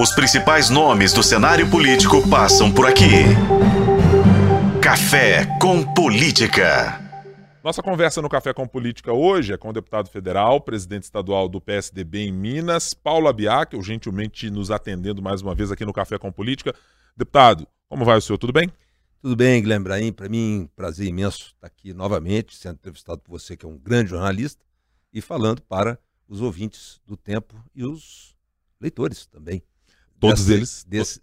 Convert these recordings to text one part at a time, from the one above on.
Os principais nomes do cenário político passam por aqui. Café com Política. Nossa conversa no Café com Política hoje é com o deputado federal, presidente estadual do PSDB em Minas, Paulo Abiac, gentilmente nos atendendo mais uma vez aqui no Café com Política. Deputado, como vai o senhor? Tudo bem? Tudo bem, Guilherme Brahim. Para mim, prazer imenso estar aqui novamente, sendo entrevistado por você, que é um grande jornalista, e falando para os ouvintes do tempo e os leitores também. Todos desse, eles. Desse...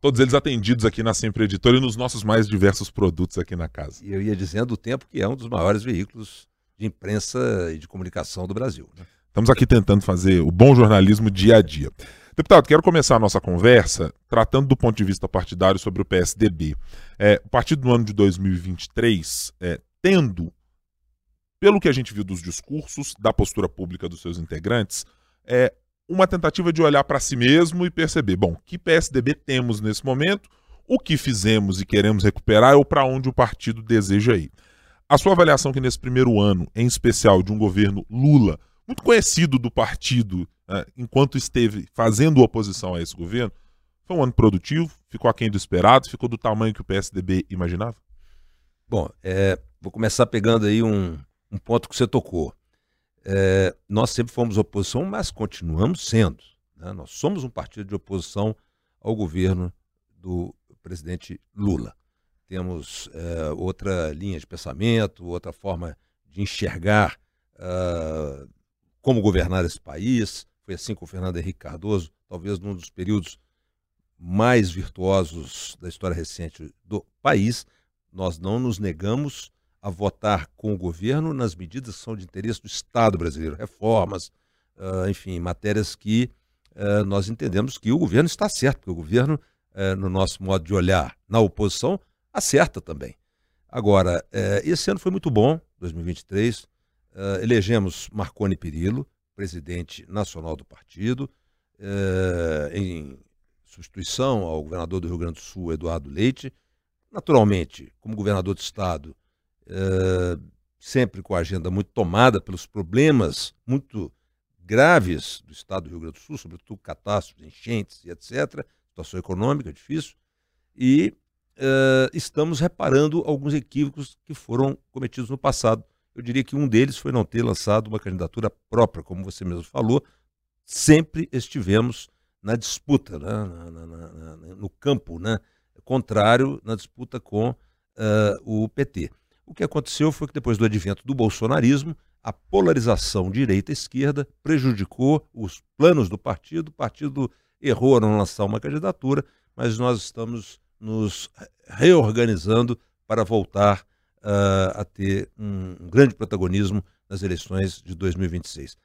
Todos eles atendidos aqui na Sempre Editora e nos nossos mais diversos produtos aqui na casa. E eu ia dizendo o tempo que é um dos maiores veículos de imprensa e de comunicação do Brasil. Né? Estamos aqui tentando fazer o bom jornalismo dia a dia. Deputado, quero começar a nossa conversa tratando do ponto de vista partidário sobre o PSDB. É, o partido do ano de 2023, é, tendo, pelo que a gente viu dos discursos, da postura pública dos seus integrantes, é, uma tentativa de olhar para si mesmo e perceber, bom, que PSDB temos nesse momento, o que fizemos e queremos recuperar ou para onde o partido deseja ir. A sua avaliação que nesse primeiro ano, em especial de um governo Lula, muito conhecido do partido né, enquanto esteve fazendo oposição a esse governo, foi um ano produtivo, ficou aquém do esperado, ficou do tamanho que o PSDB imaginava? Bom, é, vou começar pegando aí um, um ponto que você tocou. É, nós sempre fomos oposição, mas continuamos sendo. Né? Nós somos um partido de oposição ao governo do presidente Lula. Temos é, outra linha de pensamento, outra forma de enxergar uh, como governar esse país. Foi assim com o Fernando Henrique Cardoso, talvez num dos períodos mais virtuosos da história recente do país. Nós não nos negamos a votar com o governo nas medidas que são de interesse do Estado brasileiro, reformas, uh, enfim, matérias que uh, nós entendemos que o governo está certo, porque o governo, uh, no nosso modo de olhar na oposição, acerta também. Agora, esse ano foi muito bom, 2023, elegemos Marconi Perillo, presidente nacional do partido, em substituição ao governador do Rio Grande do Sul, Eduardo Leite. Naturalmente, como governador do Estado, uh, sempre com a agenda muito tomada pelos problemas muito graves do estado do Rio Grande do Sul, sobretudo catástrofes, enchentes e etc., situação econômica difícil, e uh, estamos reparando alguns equívocos que foram cometidos no passado. Eu diria que um deles foi não ter lançado uma candidatura própria, como você mesmo falou. Sempre estivemos na disputa, né? na, na, na, no campo né? contrário, na disputa com uh, o PT. O que aconteceu foi que depois do advento do bolsonarismo, a polarização direita-esquerda prejudicou os planos do partido. O partido errou a não lançar uma candidatura, mas nós estamos nos reorganizando para voltar uh, a ter um, grande protagonismo nas eleições de 2026.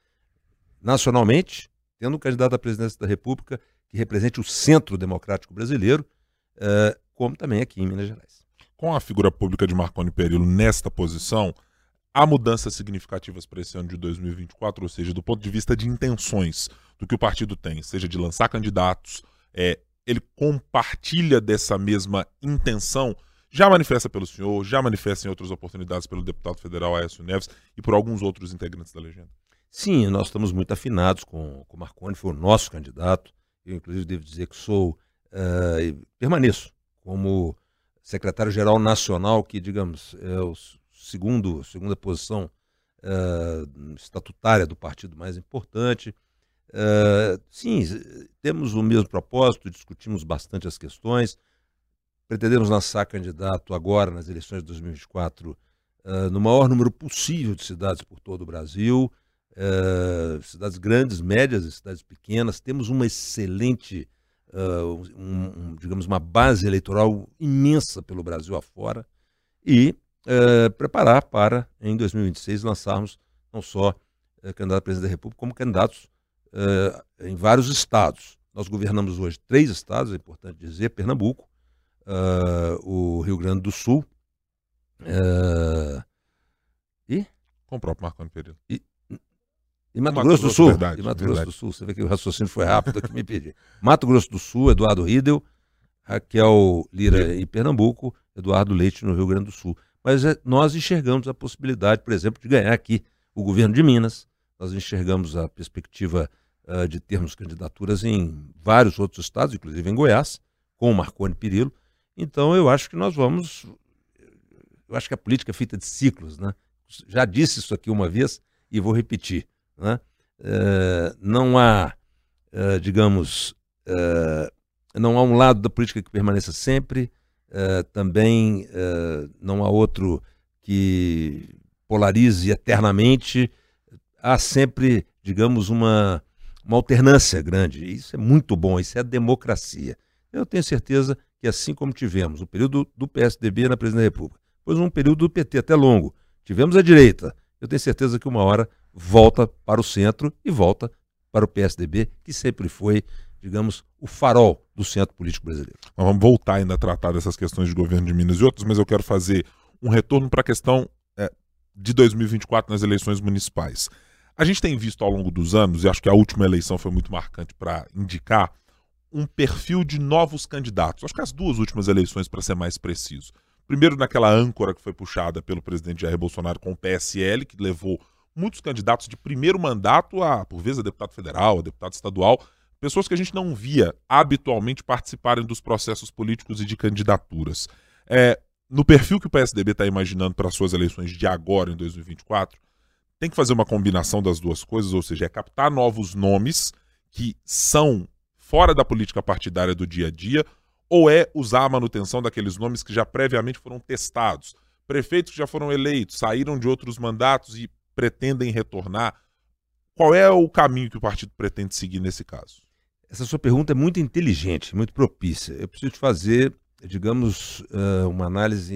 Nacionalmente, tendo um candidato à presidência da República que represente o centro democrático brasileiro, uh, como também aqui em Minas Gerais com a figura pública de Marconi Perillo nesta posição, há mudanças significativas para esse ano de 2024, ou seja, do ponto de vista de intenções do que o partido tem, seja de lançar candidatos, é, ele compartilha dessa mesma intenção, já manifesta pelo senhor, já manifesta em outras oportunidades pelo deputado federal Aécio Neves e por alguns outros integrantes da legenda. Sim, nós estamos muito afinados com o Marconi, foi o nosso candidato. Eu, inclusive, devo dizer que sou, uh, permaneço como secretário-geral nacional, que, digamos, é o segundo, segunda posição uh, estatutária do partido mais importante. Uh, sim, temos o mesmo propósito, discutimos bastante as questões. Pretendemos lançar candidato agora, nas eleições de 2024, uh, no maior número possível de cidades por todo o Brasil. Cidades grandes, médias e cidades pequenas. Temos uma excelente uh, um, um, digamos, uma base eleitoral imensa pelo Brasil afora e uh, preparar para, em 2026, lançarmos não só uh, candidato a presidente da República, como candidatos em vários estados. Nós governamos hoje três estados, é importante dizer, Pernambuco, o Rio Grande do Sul e... Com o próprio Marco Pereira. E, e Mato, Mato Grosso, Grosso do Sul. Verdade, e Mato verdade. Grosso do Sul. Você vê que o raciocínio foi rápido aqui me pedi. Mato Grosso do Sul, Eduardo Riedel, Raquel Lira em Pernambuco, Eduardo Leite no Rio Grande do Sul. Mas é, nós enxergamos a possibilidade, por exemplo, de ganhar aqui o governo de Minas. Nós enxergamos a perspectiva uh, de termos candidaturas em vários outros estados, inclusive em Goiás, com o Marconi Perillo. Então eu acho que nós vamos. Eu acho que a política é feita de ciclos, né? Já disse isso aqui uma vez e vou repetir. Né? Uh, não há, uh, digamos, uh, não há um lado da política que permaneça sempre, também não há outro que polarize eternamente. Há sempre, digamos, uma, uma alternância grande. Isso é muito bom, isso é democracia. Eu tenho certeza que assim como tivemos o período do PSDB na presidência da República, depois um período do PT até longo, tivemos a direita, eu tenho certeza que uma hora volta para o centro e volta para o PSDB, que sempre foi, digamos, o farol do centro político brasileiro. Nós vamos voltar ainda a tratar dessas questões de governo de Minas e outras, mas eu quero fazer um retorno para a questão é, de 2024 nas eleições municipais. A gente tem visto ao longo dos anos, e acho que a última eleição foi muito marcante para indicar, um perfil de novos candidatos. Acho que as duas últimas eleições, para ser mais preciso. Primeiro, naquela âncora que foi puxada pelo presidente Jair Bolsonaro com o PSL, que levou muitos candidatos de primeiro mandato a, por vezes, a deputado federal, a deputado estadual, pessoas que a gente não via habitualmente participarem dos processos políticos e de candidaturas. É, no perfil que o PSDB está imaginando para suas eleições de agora, em 2024, tem que fazer uma combinação das duas coisas, ou seja, é captar novos nomes que são fora da política partidária do dia a dia, ou é usar a manutenção daqueles nomes que já previamente foram testados, prefeitos que já foram eleitos, saíram de outros mandatos e pretendem retornar. Qual é o caminho que o partido pretende seguir nesse caso? Essa sua pergunta é muito inteligente, muito propícia. Eu preciso te fazer, digamos, eh, uma análise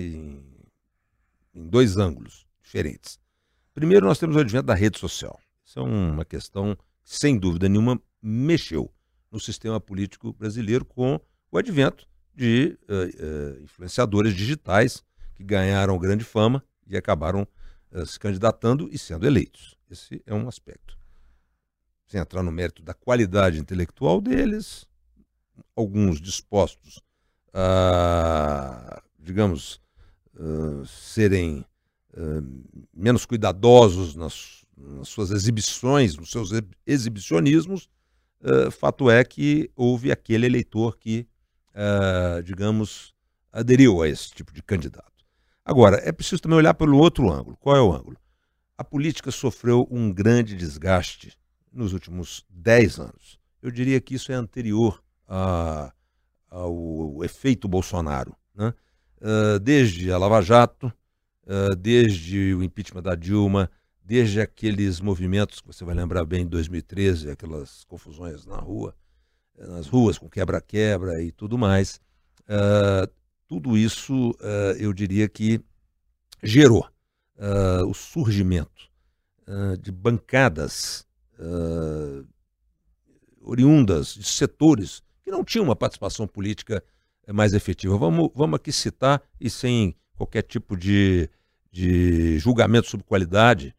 em dois ângulos diferentes. Primeiro, nós temos o advento da rede social. Isso é uma questão que, sem dúvida nenhuma, mexeu no sistema político brasileiro com o advento de uh, uh, influenciadores digitais que ganharam grande fama e acabaram se candidatando e sendo eleitos. Esse é um aspecto. Sem entrar no mérito da qualidade intelectual deles, alguns dispostos a, digamos, serem menos cuidadosos nas, nas, suas exibições, nos seus exibicionismos, fato é que houve aquele eleitor que, digamos, aderiu a esse tipo de candidato. Agora, é preciso também olhar pelo outro ângulo. Qual é o ângulo? A política sofreu um grande desgaste nos últimos 10 anos. Eu diria que isso é anterior a, ao efeito Bolsonaro. Né? Uh, desde a Lava Jato, uh, desde o impeachment da Dilma, desde aqueles movimentos que você vai lembrar bem de 2013, aquelas confusões na rua, nas ruas com quebra-quebra e tudo mais. Uh, tudo isso uh, eu diria que gerou uh, o surgimento uh, de bancadas oriundas de setores que não tinham uma participação política mais efetiva. Vamos, vamos aqui citar, e sem qualquer tipo de, de julgamento sobre qualidade,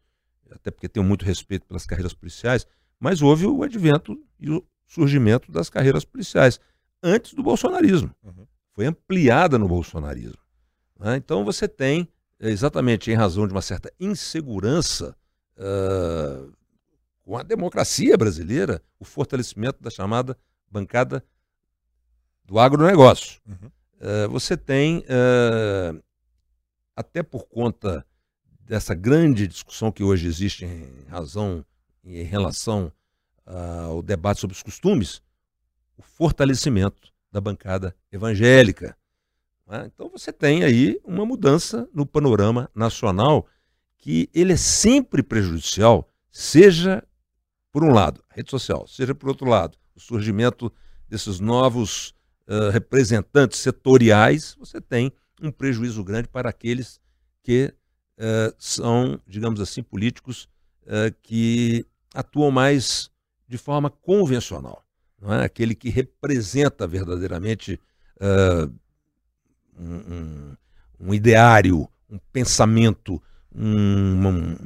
até porque tenho muito respeito pelas carreiras policiais, mas houve o advento e o surgimento das carreiras policiais antes do bolsonarismo. Uhum foi ampliada no bolsonarismo. Né? Então você tem, exatamente em razão de uma certa insegurança uh, com a democracia brasileira, o fortalecimento da chamada bancada do agronegócio. Uhum. Uh, você tem, uh, até por conta dessa grande discussão que hoje existe em razão, em relação ao debate sobre os costumes, o fortalecimento da bancada evangélica. Né? Então você tem aí uma mudança no panorama nacional que ele é sempre prejudicial, seja por um lado, a rede social, seja por outro lado, o surgimento desses novos uh, representantes setoriais, você tem um prejuízo grande para aqueles que uh, são, digamos assim, políticos uh, que atuam mais de forma convencional é? aquele que representa verdadeiramente uh, um, um, ideário, um pensamento, um,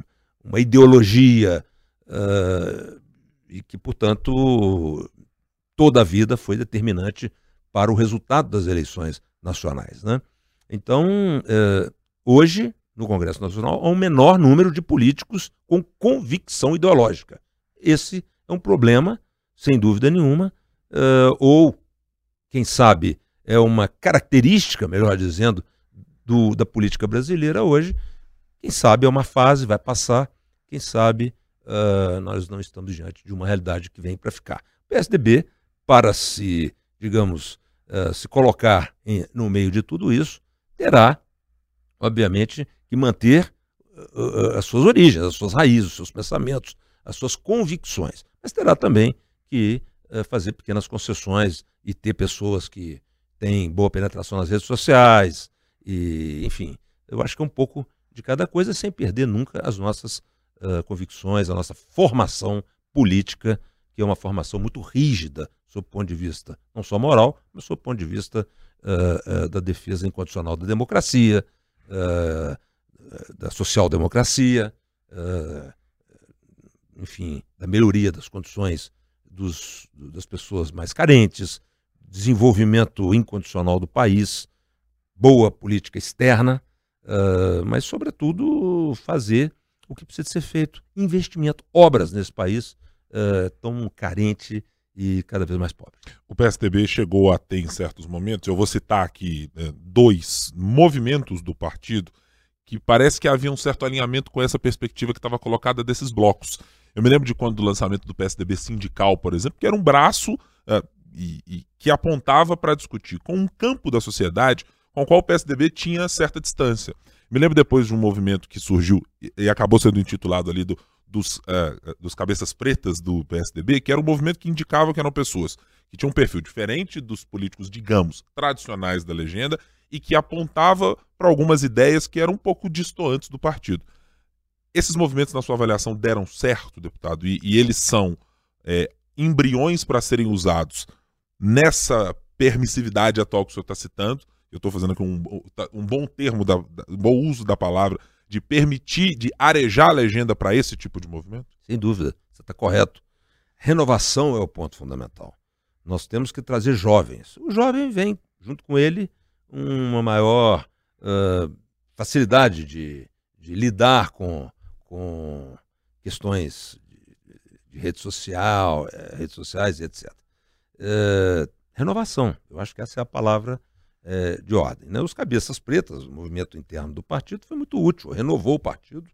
uma ideologia, uh, e que, portanto, toda a vida foi determinante para o resultado das eleições nacionais. Né? Então, uh, hoje, no Congresso Nacional, há um menor número de políticos com convicção ideológica. Esse é um problema sem dúvida nenhuma, uh, ou, quem sabe, é uma característica, melhor dizendo, do, da política brasileira hoje. Quem sabe é uma fase, vai passar, quem sabe uh, nós não estamos diante de uma realidade que vem para ficar. O PSDB, para se, digamos, uh, se colocar em, no meio de tudo isso, terá, obviamente, que manter as suas origens, as suas raízes, os seus pensamentos, as suas convicções. Mas terá também que fazer pequenas concessões e ter pessoas que têm boa penetração nas redes sociais, e, enfim, eu acho que é um pouco de cada coisa sem perder nunca as nossas uh, convicções, a nossa formação política, que é uma formação muito rígida sob o ponto de vista não só moral, mas sob o ponto de vista uh, uh, da defesa incondicional da democracia, da social-democracia, enfim, da melhoria das condições dos, das pessoas mais carentes, desenvolvimento incondicional do país, boa política externa, uh, mas, sobretudo, fazer o que precisa ser feito: investimento, obras nesse país uh, tão carente e cada vez mais pobre. O PSDB chegou a ter, em certos momentos, eu vou citar aqui né, dois movimentos do partido que parece que havia um certo alinhamento com essa perspectiva que estava colocada desses blocos. Eu me lembro de quando do lançamento do PSDB sindical, por exemplo, que era um braço uh, e, e, que apontava para discutir com um campo da sociedade com o qual o PSDB tinha certa distância. Me lembro depois de um movimento que surgiu e acabou sendo intitulado ali do, dos, uh, dos cabeças pretas do PSDB, que era um movimento que indicava que eram pessoas que tinham um perfil diferente dos políticos, digamos, tradicionais da legenda e que apontava para algumas ideias que eram um pouco distantes do partido. Esses movimentos, na sua avaliação, deram certo, deputado, e, e eles são é, embriões para serem usados nessa permissividade atual que o senhor está citando, eu estou fazendo aqui um, um bom termo, da, um bom uso da palavra, de permitir, de arejar a legenda para esse tipo de movimento? Sem dúvida, você está correto. Renovação é o ponto fundamental. Nós temos que trazer jovens. O jovem vem, junto com ele, uma maior uh, facilidade de, de, lidar com, com questões de, de rede social, eh, redes sociais etc. Uh, renovação, eu acho que essa é a palavra é, de ordem. Né? Os cabeças pretas, o movimento interno do partido, foi muito útil, renovou o partido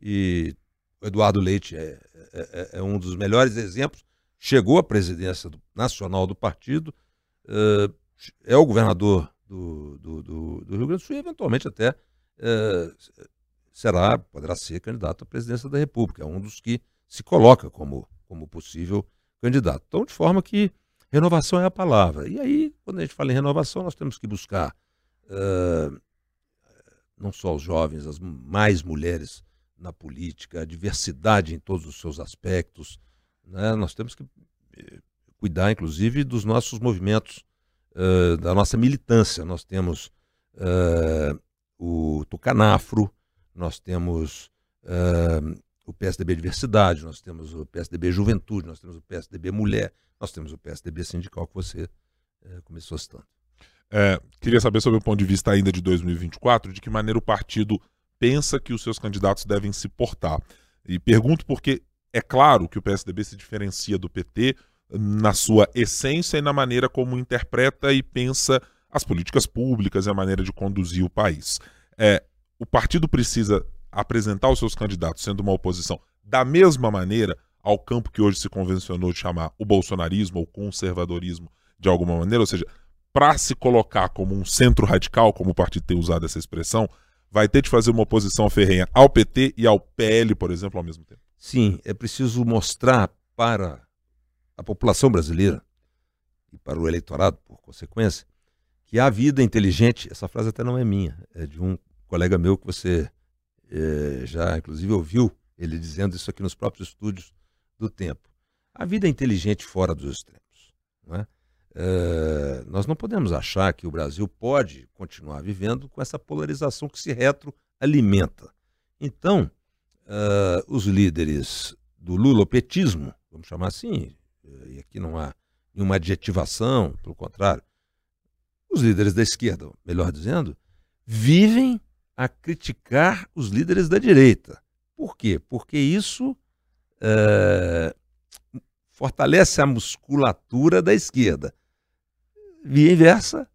e o Eduardo Leite é, é, é, é um dos melhores exemplos. Chegou à presidência do, nacional do partido, é, é o governador do, do, do, do, Rio Grande do Sul e, eventualmente, até é, será, poderá ser candidato à presidência da República. É um dos que se coloca como, como possível candidato. Então, de forma que Renovação é a palavra. E aí, quando a gente fala em renovação, nós temos que buscar uh, não só os jovens, as mais mulheres na política, a diversidade em todos os seus aspectos. Né? Nós temos que eh, cuidar, inclusive, dos nossos movimentos, uh, da nossa militância. Nós temos uh, o Tucanafro, nós temos o PSDB Diversidade, nós temos o PSDB Juventude, nós temos o PSDB Mulher, nós temos o PSDB sindical que você é, começou citando. É, queria saber sobre o ponto de vista ainda de 2024, de que maneira o partido pensa que os seus candidatos devem se portar. E pergunto porque é claro que o PSDB se diferencia do PT na sua essência e na maneira como interpreta e pensa as políticas públicas e a maneira de conduzir o país. É, o partido precisa apresentar os seus candidatos sendo uma oposição da mesma maneira ao campo que hoje se convencionou de chamar o bolsonarismo ou conservadorismo de alguma maneira, ou seja, para se colocar como um centro radical, como o partido tem usado essa expressão, vai ter de fazer uma oposição ferrenha ao PT e ao PL, por exemplo, ao mesmo tempo. Sim, é preciso mostrar para a população brasileira e para o eleitorado, por consequência, que a vida inteligente, essa frase até não é minha, é de um colega meu que você é, já, inclusive, ouviu ele dizendo isso aqui nos próprios estúdios do tempo. A vida é inteligente fora dos extremos. Não é? Uh, nós não podemos achar que o Brasil pode continuar vivendo com essa polarização que se retroalimenta. Então, uh, os líderes do lulopetismo, vamos chamar assim, e aqui não há nenhuma adjetivação, pelo contrário, os líderes da esquerda, melhor dizendo, vivem a criticar os líderes da direita. Por quê? Porque isso uh, fortalece a musculatura da esquerda. Via inversa,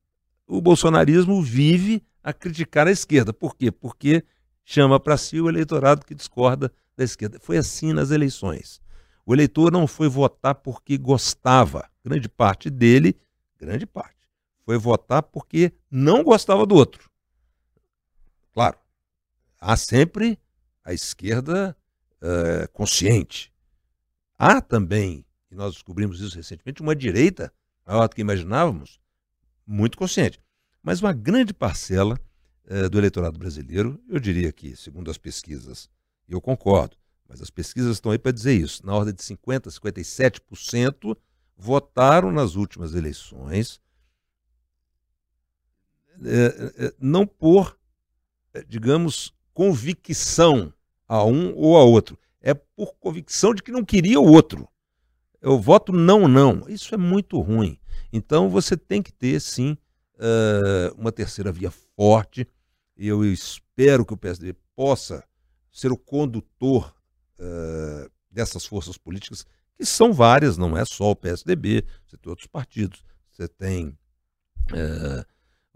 o bolsonarismo vive a criticar a esquerda. Por quê? Porque chama para si o eleitorado que discorda da esquerda. Foi assim nas eleições. O eleitor não foi votar porque gostava. Grande parte dele, grande parte, foi votar porque não gostava do outro. Claro, há sempre a esquerda uh, consciente. Há também, e nós descobrimos isso recentemente, uma direita, maior do que imaginávamos, muito consciente. Mas uma grande parcela uh, do eleitorado brasileiro, eu diria que, segundo as pesquisas, eu concordo, mas as pesquisas estão aí para dizer isso, na ordem de 50%, 57% votaram nas últimas eleições, é, não por, digamos, convicção a um ou a outro, é por convicção de que não queria o outro. Eu voto não, não. Isso é muito ruim. Então você tem que ter, sim, uma terceira via forte. Eu espero que o PSD possa ser o condutor dessas forças políticas, que são várias, não é só o PSDB, você tem outros partidos, você tem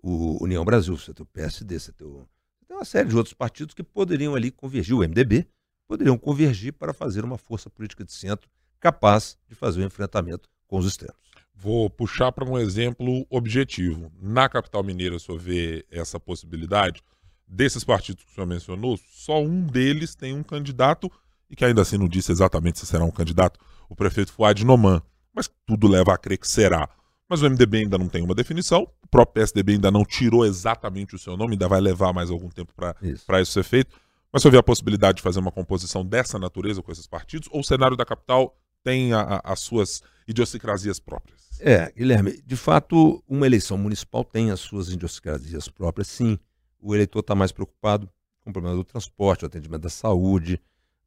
o União Brasil, você tem o PSD, você tem, o, uma série de outros partidos que poderiam ali convergir, o MDB, poderiam convergir para fazer uma força política de centro capaz de fazer o um enfrentamento com os extremos. Vou puxar para um exemplo objetivo. Na capital mineira, o senhor vê essa possibilidade? Desses partidos que o senhor mencionou, só um deles tem um candidato, e que ainda assim não disse exatamente se será um candidato, o prefeito Fuad Noman. Mas tudo leva a crer que será. Mas o MDB ainda não tem uma definição, o próprio PSDB ainda não tirou exatamente o seu nome, ainda vai levar mais algum tempo para isso. isso ser feito. Mas se houver a possibilidade de fazer uma composição dessa natureza com esses partidos, ou o cenário da capital tem a, a, as suas idiosincrasias próprias? É, Guilherme, de fato, uma eleição municipal tem as suas idiosincrasias próprias, sim. O eleitor está mais preocupado com o problema do transporte, o atendimento da saúde,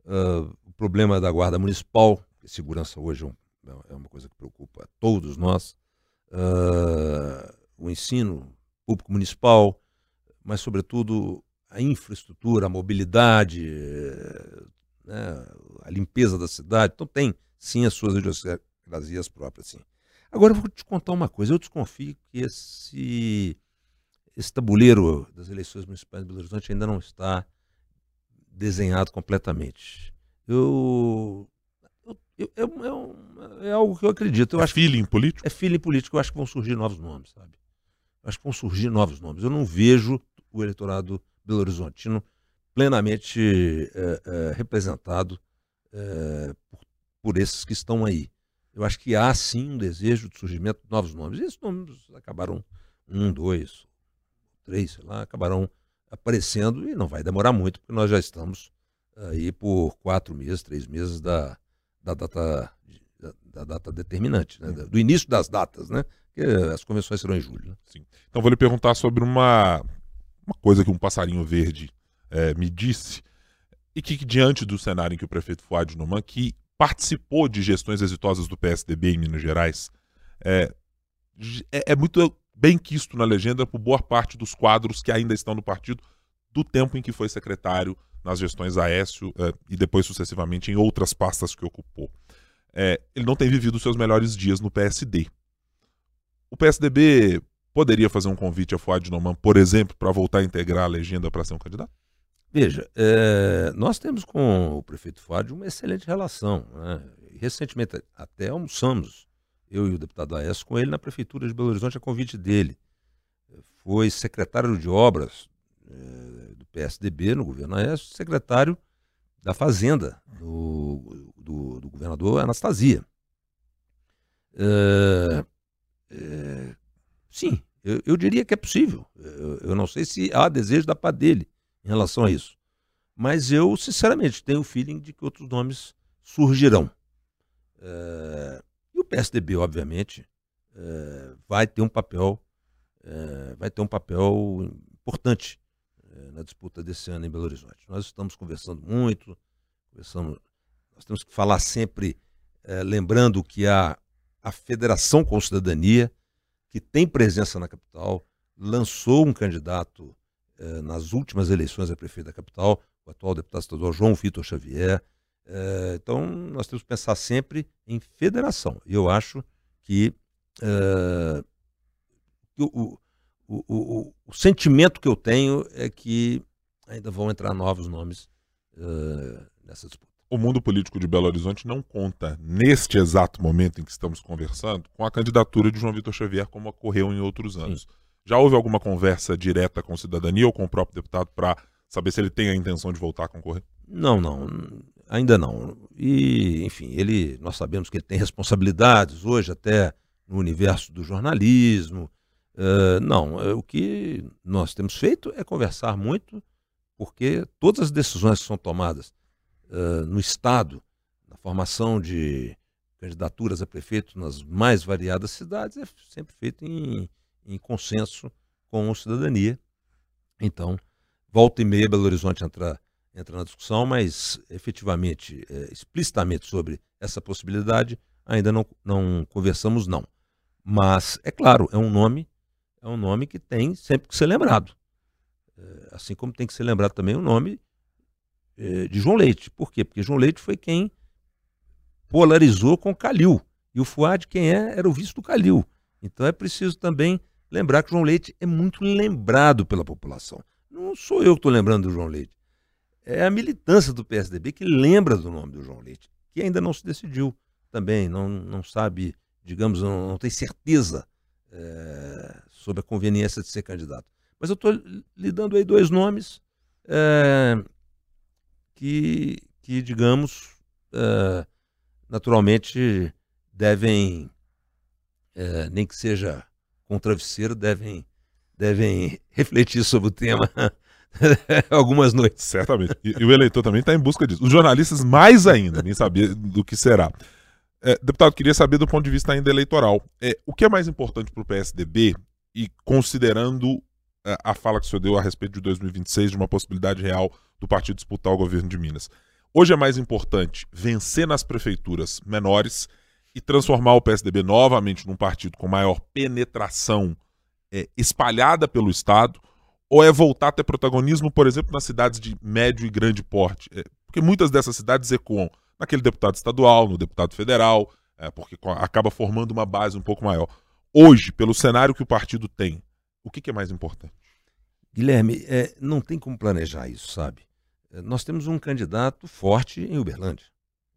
uh, o problema da guarda municipal, segurança hoje é, é uma coisa que preocupa a todos nós, uh, o ensino público municipal, mas, sobretudo, a infraestrutura, a mobilidade, né, a limpeza da cidade. Então, tem, sim, as suas idiosincrasias próprias. Sim. Agora, eu vou te contar uma coisa. Eu desconfio que esse, esse tabuleiro das eleições municipais de Belo Horizonte ainda não está desenhado completamente. Eu eu, eu, é, algo que eu acredito. Eu é acho feeling político? É feeling político. Eu acho que vão surgir novos nomes, sabe? Eu acho que vão surgir novos nomes. Eu não vejo o eleitorado belo-horizontino plenamente é, é, representado é, por, por, esses que estão aí. Eu acho que há sim um desejo de surgimento de novos nomes. E esses nomes acabaram, um, dois, três, sei lá, acabarão aparecendo e não vai demorar muito, porque nós já estamos aí por quatro meses, três meses da, da data, da, da data determinante, né? do início das datas, né? Porque as convenções serão em julho. Né? Sim. Então vou lhe perguntar sobre uma, uma coisa que um passarinho verde é, me disse, e que, diante do cenário em que o prefeito Fuad Noman, que participou de gestões exitosas do PSDB em Minas Gerais, é, é, é muito bem quisto na legenda por boa parte dos quadros que ainda estão no partido do tempo em que foi secretário nas gestões Aécio é, e depois sucessivamente em outras pastas que ocupou. É, ele não tem vivido seus melhores dias no PSD. O PSDB poderia fazer um convite a Fuad Noman, por exemplo, para voltar a integrar a legenda para ser um candidato? Veja, é, nós temos com o prefeito Fuad uma excelente relação. Né? Recentemente até almoçamos, eu e o deputado Aécio, com ele na prefeitura de Belo Horizonte a convite dele. Foi secretário de obras é, PSDB no governo Aécio, secretário da Fazenda do, do, do governador Anastasia. É, é, sim, eu, eu, diria que é possível. Eu, eu, não sei se há desejo da parte dele em relação a isso. Mas eu, sinceramente, tenho o feeling de que outros nomes surgirão. É, e o PSDB, obviamente, é, vai ter um papel, é, vai ter um papel importante eh, na disputa desse ano em Belo Horizonte. Nós estamos conversando muito, conversamos, nós temos que falar sempre é, lembrando que a, a Federação com Cidadania, que tem presença na capital, lançou um candidato é, nas últimas eleições a prefeito da capital, o atual deputado estadual João Vitor Xavier. Então, nós temos que pensar sempre em federação. E eu acho que o, o, o, o, sentimento que eu tenho é que ainda vão entrar novos nomes uh, nessa disputa. O mundo político de Belo Horizonte não conta, neste exato momento em que estamos conversando, com a candidatura de João Vitor Xavier, como ocorreu em outros anos. Sim. Já houve alguma conversa direta com cidadania ou com o próprio deputado para saber se ele tem a intenção de voltar a concorrer? Não, não, ainda não. E, enfim, ele, nós sabemos que ele tem responsabilidades hoje até no universo do jornalismo. Uh, não, é, o que nós temos feito é conversar muito, porque todas as decisões que são tomadas uh, no Estado, na formação de candidaturas a prefeito nas mais variadas cidades, é sempre feito em, em consenso com a cidadania. Então, volta e meia Belo Horizonte entra, entra na discussão, mas efetivamente, é, explicitamente sobre essa possibilidade, ainda não, não conversamos, não. Mas, é claro, é um nome, é um nome que tem sempre que ser lembrado. É, assim como tem que ser lembrado também o nome é, de João Leite. Por quê? Porque João Leite foi quem polarizou com Calil. E o Fuad, quem é, era o vice do Calil. Então é preciso também lembrar que João Leite é muito lembrado pela população. Não sou eu que estou lembrando do João Leite. É a militância do PSDB que lembra do nome do João Leite, que ainda não se decidiu também, não, não sabe, digamos, não, não tem certeza é, sobre a conveniência de ser candidato. Mas eu estou lhe dando aí dois nomes é, que, que, digamos, uh, naturalmente devem, nem que seja com travesseiro, devem, devem refletir sobre o tema algumas noites. Certamente. E, e o eleitor também está em busca disso. Os jornalistas, mais ainda, nem sabia do que será. É, deputado, queria saber do ponto de vista ainda eleitoral. É, o que é mais importante para o PSDB e considerando a, é, a fala que o senhor deu a respeito de 2026, de uma possibilidade real do partido disputar o governo de Minas. Hoje é mais importante vencer nas prefeituras menores e transformar o PSDB novamente num partido com maior penetração é, espalhada pelo Estado, ou é voltar a ter protagonismo, por exemplo, nas cidades de médio e grande porte? É, porque muitas dessas cidades ecoam naquele deputado estadual, no deputado federal, é, porque acaba formando uma base um pouco maior. Hoje, pelo cenário que o partido tem, o que, que é mais importante? Guilherme, é, não tem como planejar isso, sabe? É, nós temos um candidato forte em Uberlândia.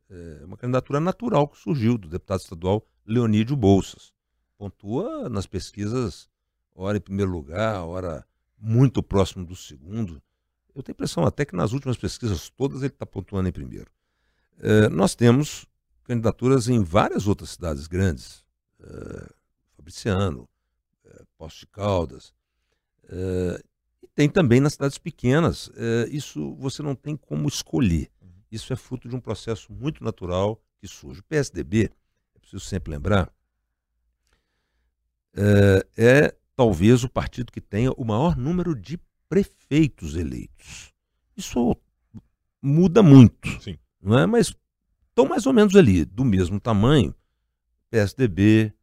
É uma candidatura natural que surgiu do deputado estadual Leonídio Bolsas. Pontua nas pesquisas, ora em primeiro lugar, ora muito próximo do segundo. Eu tenho a impressão até que nas últimas pesquisas todas ele está pontuando em primeiro. É, nós temos candidaturas em várias outras cidades grandes. É, Fabriciano, Poços de Caldas. É, tem também nas cidades pequenas. Isso você não tem como escolher. Uhum. Isso é fruto de um processo muito natural que surge. O PSDB, é preciso sempre lembrar, é, é talvez o partido que tenha o maior número de prefeitos eleitos. Isso muda muito, Sim. Não é? Mas estão mais ou menos ali, do mesmo tamanho, PSDB,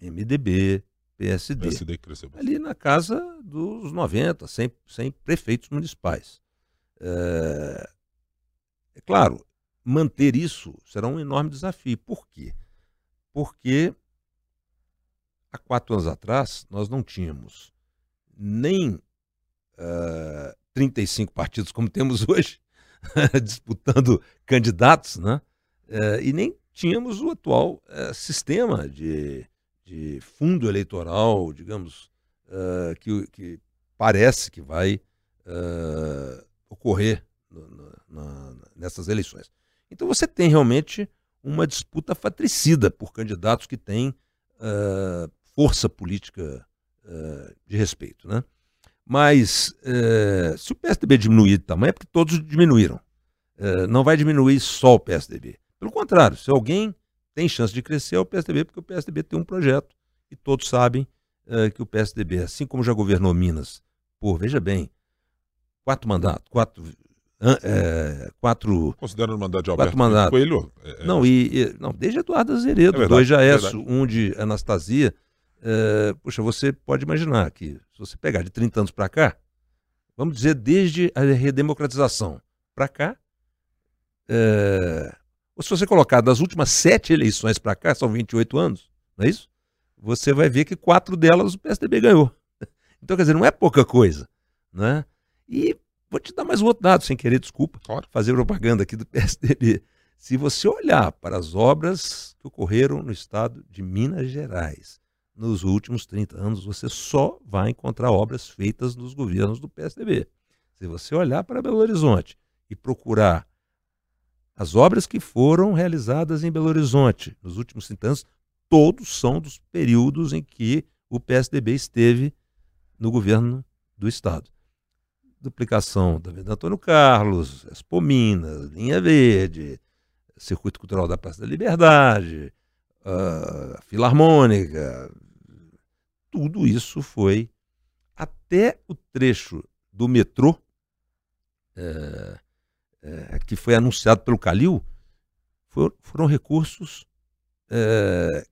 MDB, PSD. PSD ali na casa dos 90, 100, 100 prefeitos municipais. É, é, claro, manter isso será um enorme desafio. Por quê? Porque há quatro anos atrás nós não tínhamos nem uh, é, 35 partidos como temos hoje, disputando candidatos, né? Uh, e nem tínhamos o atual uh, sistema de de fundo eleitoral, digamos, uh, que, que, parece que vai ocorrer no, na, nessas eleições. Então você tem realmente uma disputa fatricida por candidatos que têm força política de respeito. Né? Mas se o PSDB diminuir de tamanho, é porque todos diminuíram. não vai diminuir só o PSDB. Pelo contrário, se alguém tem chance de crescer é o PSDB, porque o PSDB tem um projeto e todos sabem uh, que o PSDB, assim como já governou Minas por, veja bem, quatro mandatos, quatro. Uh, quatro Considerando o mandato de Alberto quatro mandatos. Coelho? É, é... Não, e, e, não, desde Eduardo Azeredo, é dois já é, um de Anastasia. Uh, puxa, você pode imaginar que, se você pegar de 30 anos para cá, vamos dizer, desde a redemocratização para cá, É, ou se você colocar das últimas sete eleições para cá, são 28 anos, não é isso? Você vai ver que quatro delas o PSDB ganhou. Então, quer dizer, não é pouca coisa. Né? E vou te dar mais um outro dado, sem querer, desculpa, claro. fazer propaganda aqui do PSDB. Se você olhar para as obras que ocorreram no estado de Minas Gerais nos últimos 30 anos, você só vai encontrar obras feitas nos governos do PSDB. Se você olhar para Belo Horizonte e procurar as obras que foram realizadas em Belo Horizonte nos últimos 30 anos, todos são dos períodos em que o PSDB esteve no governo do Estado. Duplicação da Avenida Antônio Carlos, Expo Minas, Linha Verde, Circuito Cultural da Praça da Liberdade, a Filarmônica, tudo isso foi até o trecho do metrô é, é, que foi anunciado pelo Calil, for, foram recursos é,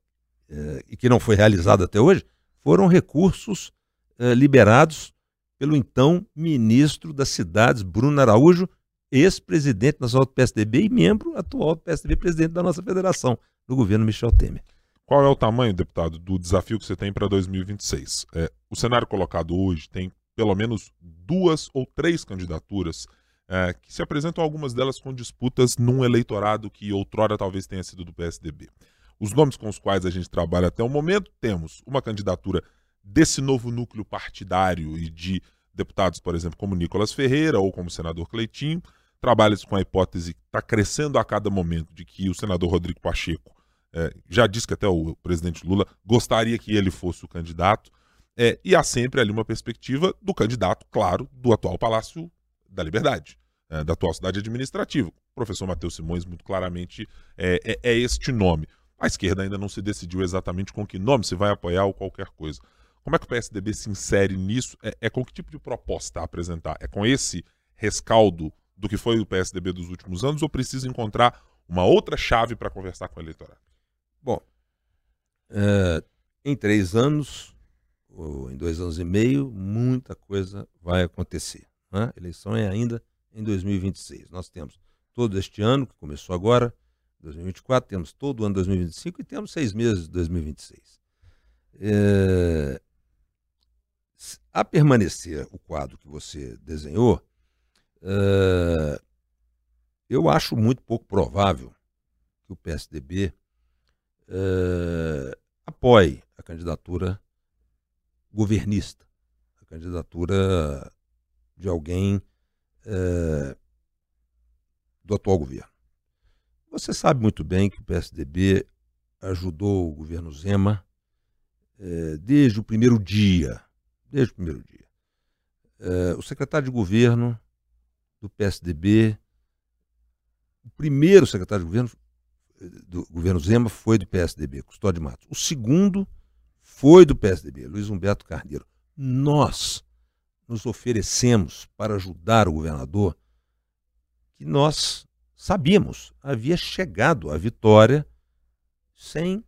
e que não foi realizado até hoje, foram recursos liberados pelo então ministro das cidades, Bruno Araújo, ex-presidente nacional do PSDB e membro atual do PSDB, presidente da nossa federação, do governo Michel Temer. Qual é o tamanho, deputado, do desafio que você tem para 2026? É, o cenário colocado hoje tem pelo menos duas ou três candidaturas é, que se apresentam algumas delas com disputas num eleitorado que outrora talvez tenha sido do PSDB. Os nomes com os quais a gente trabalha até o momento, temos uma candidatura desse novo núcleo partidário e de deputados, por exemplo, como Nicolas Ferreira ou como o senador Cleitinho, trabalha-se com a hipótese que está crescendo a cada momento de que o senador Rodrigo Pacheco é, já disse que até o presidente Lula gostaria que ele fosse o candidato, é, e há sempre ali uma perspectiva do candidato, claro, do atual Palácio da Liberdade, é, da atual cidade administrativa. O professor Matheus Simões, muito claramente, é, é, é, este nome. A esquerda ainda não se decidiu exatamente com que nome se vai apoiar ou qualquer coisa. Como é que o PSDB se insere nisso? É, é com que tipo de proposta a apresentar? É com esse rescaldo do que foi o PSDB dos últimos anos ou precisa encontrar uma outra chave para conversar com o eleitorado? Bom, é, em três anos, ou em dois anos e meio, muita coisa vai acontecer. Né? A eleição é ainda em 2026. Nós temos todo este ano, que começou agora, 2024, temos todo o ano 2025 e temos seis meses de 2026. É, a permanecer o quadro que você desenhou, é, eu acho muito pouco provável que o PSDB uh, apoie a candidatura governista, a candidatura de alguém uh, do atual governo. Você sabe muito bem que o PSDB ajudou o governo Zema uh, desde o primeiro dia, desde o primeiro dia. o secretário de governo do PSDB, o primeiro secretário de governo do governo Zema foi do PSDB, Custódio Matos. O segundo foi do PSDB, Luiz Humberto Carneiro. Nós nos oferecemos para ajudar o governador que nós sabíamos havia chegado à vitória sem,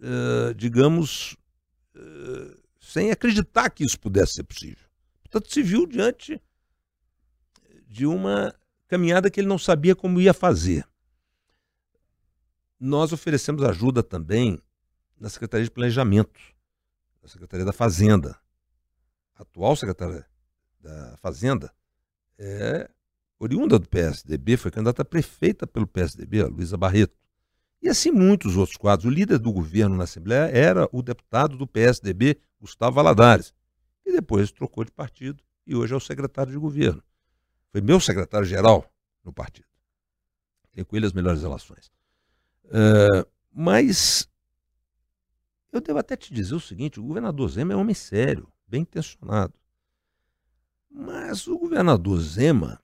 uh, digamos, uh, sem acreditar que isso pudesse ser possível. Portanto, se viu diante de uma caminhada que ele não sabia como ia fazer. Nós oferecemos ajuda também na Secretaria de Planejamento, na Secretaria da Fazenda. A atual secretária da Fazenda é oriunda do PSDB, foi candidata a prefeita pelo PSDB, a Luísa Barreto. E assim muitos outros quadros. O líder do governo na Assembleia era o deputado do PSDB, Gustavo Valadares, que depois trocou de partido e hoje é o secretário de governo. Foi meu secretário-geral no partido. Tenho com ele as melhores relações. Uh, mas eu devo até te dizer o seguinte: o governador Zema é um homem sério, bem intencionado. Mas o governador Zema,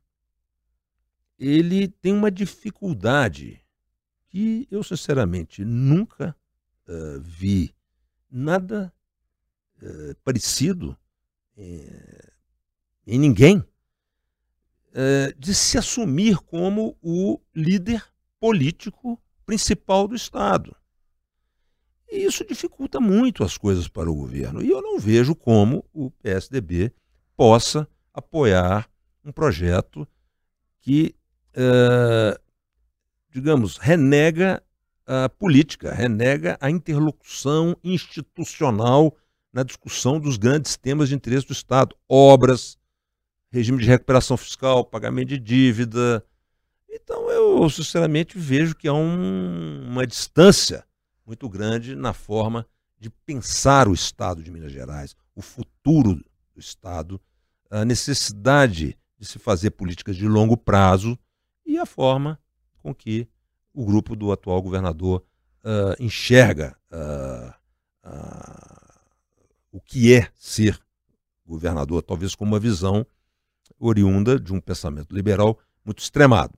ele tem uma dificuldade que eu, sinceramente, nunca uh, vi nada uh, parecido em ninguém de se assumir como o líder político principal do Estado. E isso dificulta muito as coisas para o governo. E eu não vejo como o PSDB possa apoiar um projeto que uh, digamos, renega a política, renega a interlocução institucional na discussão dos grandes temas de interesse do Estado, obras, regime de recuperação fiscal, pagamento de dívida. Então, sinceramente vejo que há um, uma distância muito grande na forma de pensar o Estado de Minas Gerais, o futuro do Estado, a necessidade de se fazer políticas de longo prazo e a forma com que o grupo do atual governador uh, enxerga uh, uh, o que é ser governador, talvez com uma visão oriunda de um pensamento liberal muito extremado.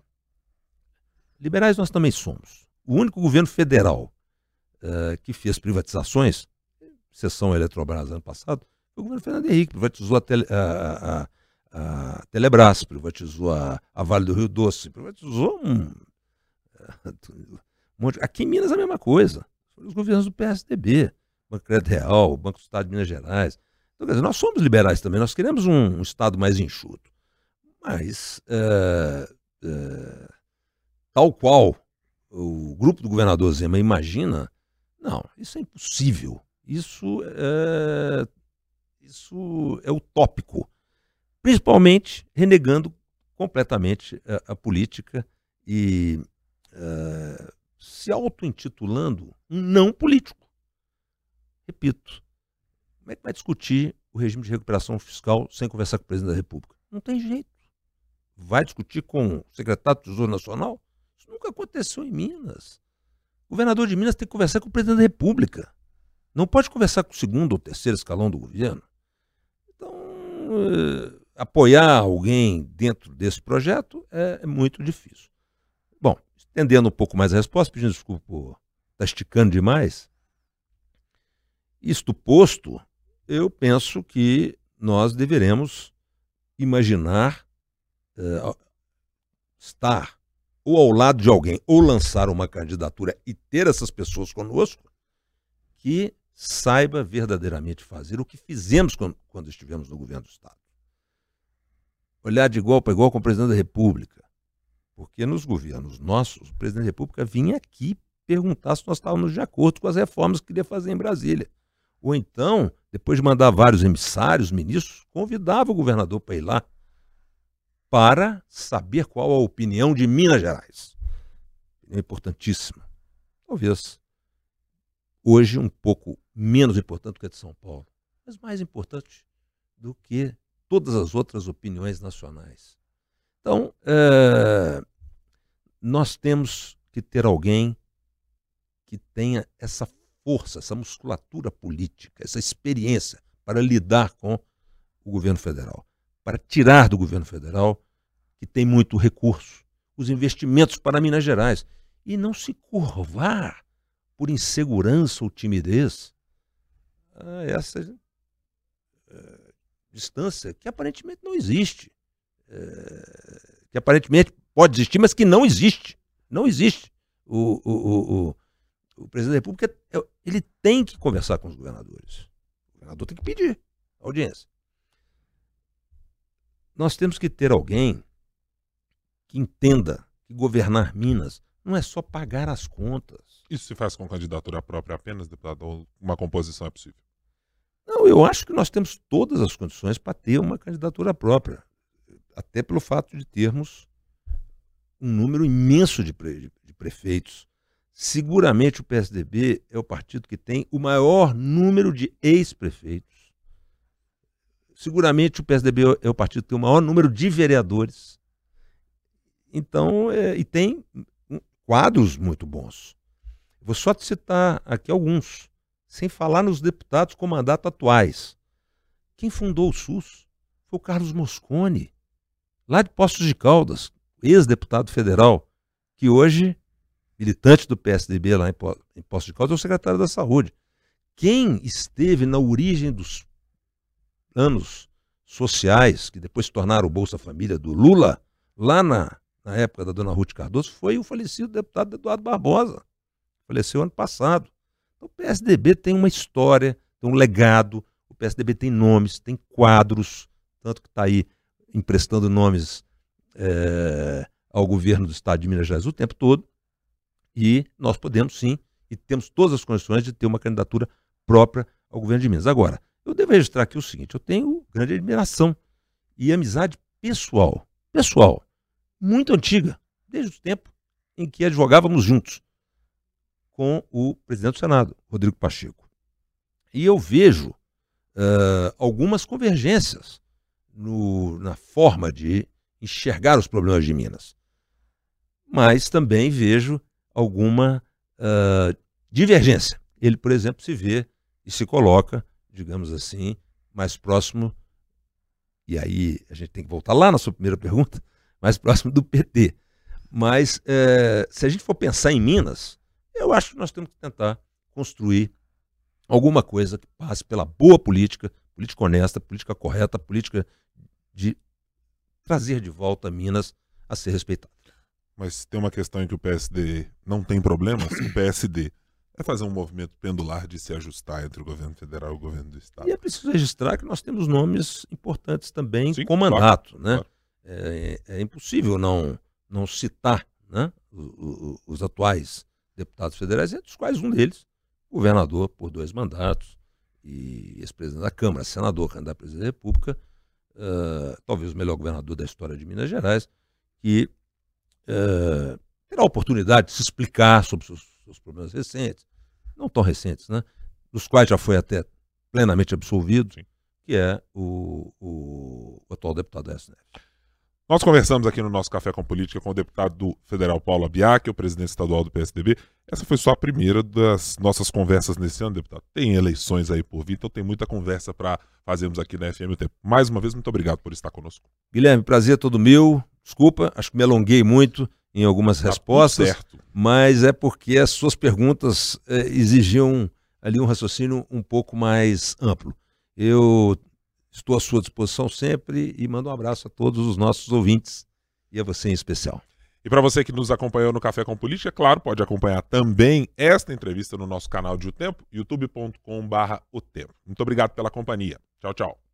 Liberais nós também somos. O único governo federal que fez privatizações, a Eletrobras ano passado, foi o governo Fernando Henrique, privatizou a, tele, a, a, a Telebrás, privatizou a, Vale do Rio Doce, privatizou um, um monte. Aqui em Minas a mesma coisa. Os governos do PSDB, Banco Crédito Real, Banco do Estado de Minas Gerais. Então, quer dizer, nós somos liberais também, nós queremos um, um Estado mais enxuto. Mas, é, é, tal qual o grupo do governador Zema imagina, não, isso é impossível. Isso é, isso é utópico. Principalmente renegando completamente a, a política e uh, se auto-intitulando um não político. Repito, como é que vai discutir o regime de recuperação fiscal sem conversar com o presidente da República? Não tem jeito. Vai discutir com o secretário do Tesouro Nacional? Nunca aconteceu em Minas. O governador de Minas tem que conversar com o presidente da República. Não pode conversar com o segundo ou terceiro escalão do governo. Então, uh, apoiar alguém dentro desse projeto é, é muito difícil. Bom, estendendo um pouco mais a resposta, pedindo desculpa por estar tá esticando demais. Isto posto, eu penso que nós deveremos imaginar uh, estar ou ao lado de alguém ou lançar uma candidatura e ter essas pessoas conosco que saiba verdadeiramente fazer o que fizemos quando, quando estivemos no governo do Estado. Olhar de igual para igual com o presidente da República, porque nos governos nossos, o presidente da República vinha aqui perguntar se nós estávamos de acordo com as reformas que queria fazer em Brasília. Ou então, depois de mandar vários emissários, ministros, convidava o governador para ir lá para saber qual a opinião de Minas Gerais. É importantíssima. Talvez hoje um pouco menos importante do que a de São Paulo, mas mais importante do que todas as outras opiniões nacionais. Então, é, nós temos que ter alguém que tenha essa força, essa musculatura política, essa experiência para lidar com o governo federal, para tirar do governo federal, que tem muito recurso, os investimentos para Minas Gerais e não se curvar por insegurança ou timidez a essa é, distância que aparentemente não existe. É, que aparentemente pode existir, mas que não existe. Não existe. O, o, o, o presidente da República é, ele tem que conversar com os governadores. O governador tem que pedir audiência. Nós temos que ter alguém que entenda que governar Minas não é só pagar as contas. Isso se faz com candidatura própria apenas, deputado, ou uma composição é possível? Não, eu acho que nós temos todas as condições para ter uma candidatura própria. Até pelo fato de termos um número imenso de, pre, de prefeitos. Seguramente o PSDB é o partido que tem o maior número de ex-prefeitos. Seguramente o PSDB é o partido que tem o maior número de vereadores. Então, é, e tem quadros muito bons. Vou só te citar aqui alguns, sem falar nos deputados com mandato atuais. Quem fundou o SUS foi o Carlos Moscone, lá de Poços de Caldas, ex-deputado federal, que hoje, militante do PSDB lá em Poços de Caldas, é o secretário da Saúde. Quem esteve na origem dos planos sociais, que depois se tornaram o Bolsa Família do Lula, lá na, na época da dona Ruth Cardoso, foi o falecido deputado Eduardo Barbosa. Faleceu ano passado. Então, o PSDB tem uma história, tem um legado, o PSDB tem nomes, tem quadros, tanto que está aí emprestando nomes é, ao governo do estado de Minas Gerais o tempo todo. E nós podemos sim, e temos todas as condições de ter uma candidatura própria ao governo de Minas. Agora, eu devo registrar aqui o seguinte: eu tenho grande admiração e amizade pessoal, pessoal, muito antiga, desde o tempo em que advogávamos juntos com o presidente do Senado, Rodrigo Pacheco. E eu vejo uh, algumas convergências no, na forma de enxergar os problemas de Minas. Mas também vejo alguma uh, divergência. Ele, por exemplo, se vê e se coloca, digamos assim, mais próximo, e aí a gente tem que voltar lá na sua primeira pergunta, mais próximo do PT. Mas uh, se a gente for pensar em Minas, eu acho que nós temos que tentar construir alguma coisa que passe pela boa política, política honesta, política correta, política de trazer de volta Minas a ser respeitada. Mas tem uma questão em que o PSD não tem problemas, o PSD é fazer um movimento pendular de se ajustar entre o governo federal e o governo do estado. E é preciso registrar que nós temos nomes importantes também Sim, com mandato, claro, né? Claro. É, é, impossível não, não citar né, os, os atuais deputados federais, entre os quais um deles governador por dois mandatos e ex-presidente da Câmara, senador, candidato a presidente da República, uh, talvez o melhor governador da história de Minas Gerais, que uh, terá a oportunidade de se explicar sobre seus, seus, problemas recentes, não tão recentes, né? dos quais já foi até plenamente absolvido, Sim. que é o, o, o atual deputado da SNF. Nós conversamos aqui no nosso Café com Política com o deputado federal Paulo Abiac, o presidente estadual do PSDB. Essa foi só a primeira das nossas conversas nesse ano, deputado. Tem eleições aí por vir, então tem muita conversa para fazermos aqui na FM o Tempo. Mais uma vez, muito obrigado por estar conosco. Guilherme, prazer todo meu. Desculpa, acho que me alonguei muito em algumas tá respostas, mas é porque as suas perguntas eh, exigiam ali um raciocínio um pouco mais amplo. Eu Estou à sua disposição sempre e mando um abraço a todos os nossos ouvintes e a você em especial. E para você que nos acompanhou no Café com Política, claro, pode acompanhar também esta entrevista no nosso canal de O Tempo, youtube.com.br o tempo. Muito obrigado pela companhia. Tchau, tchau.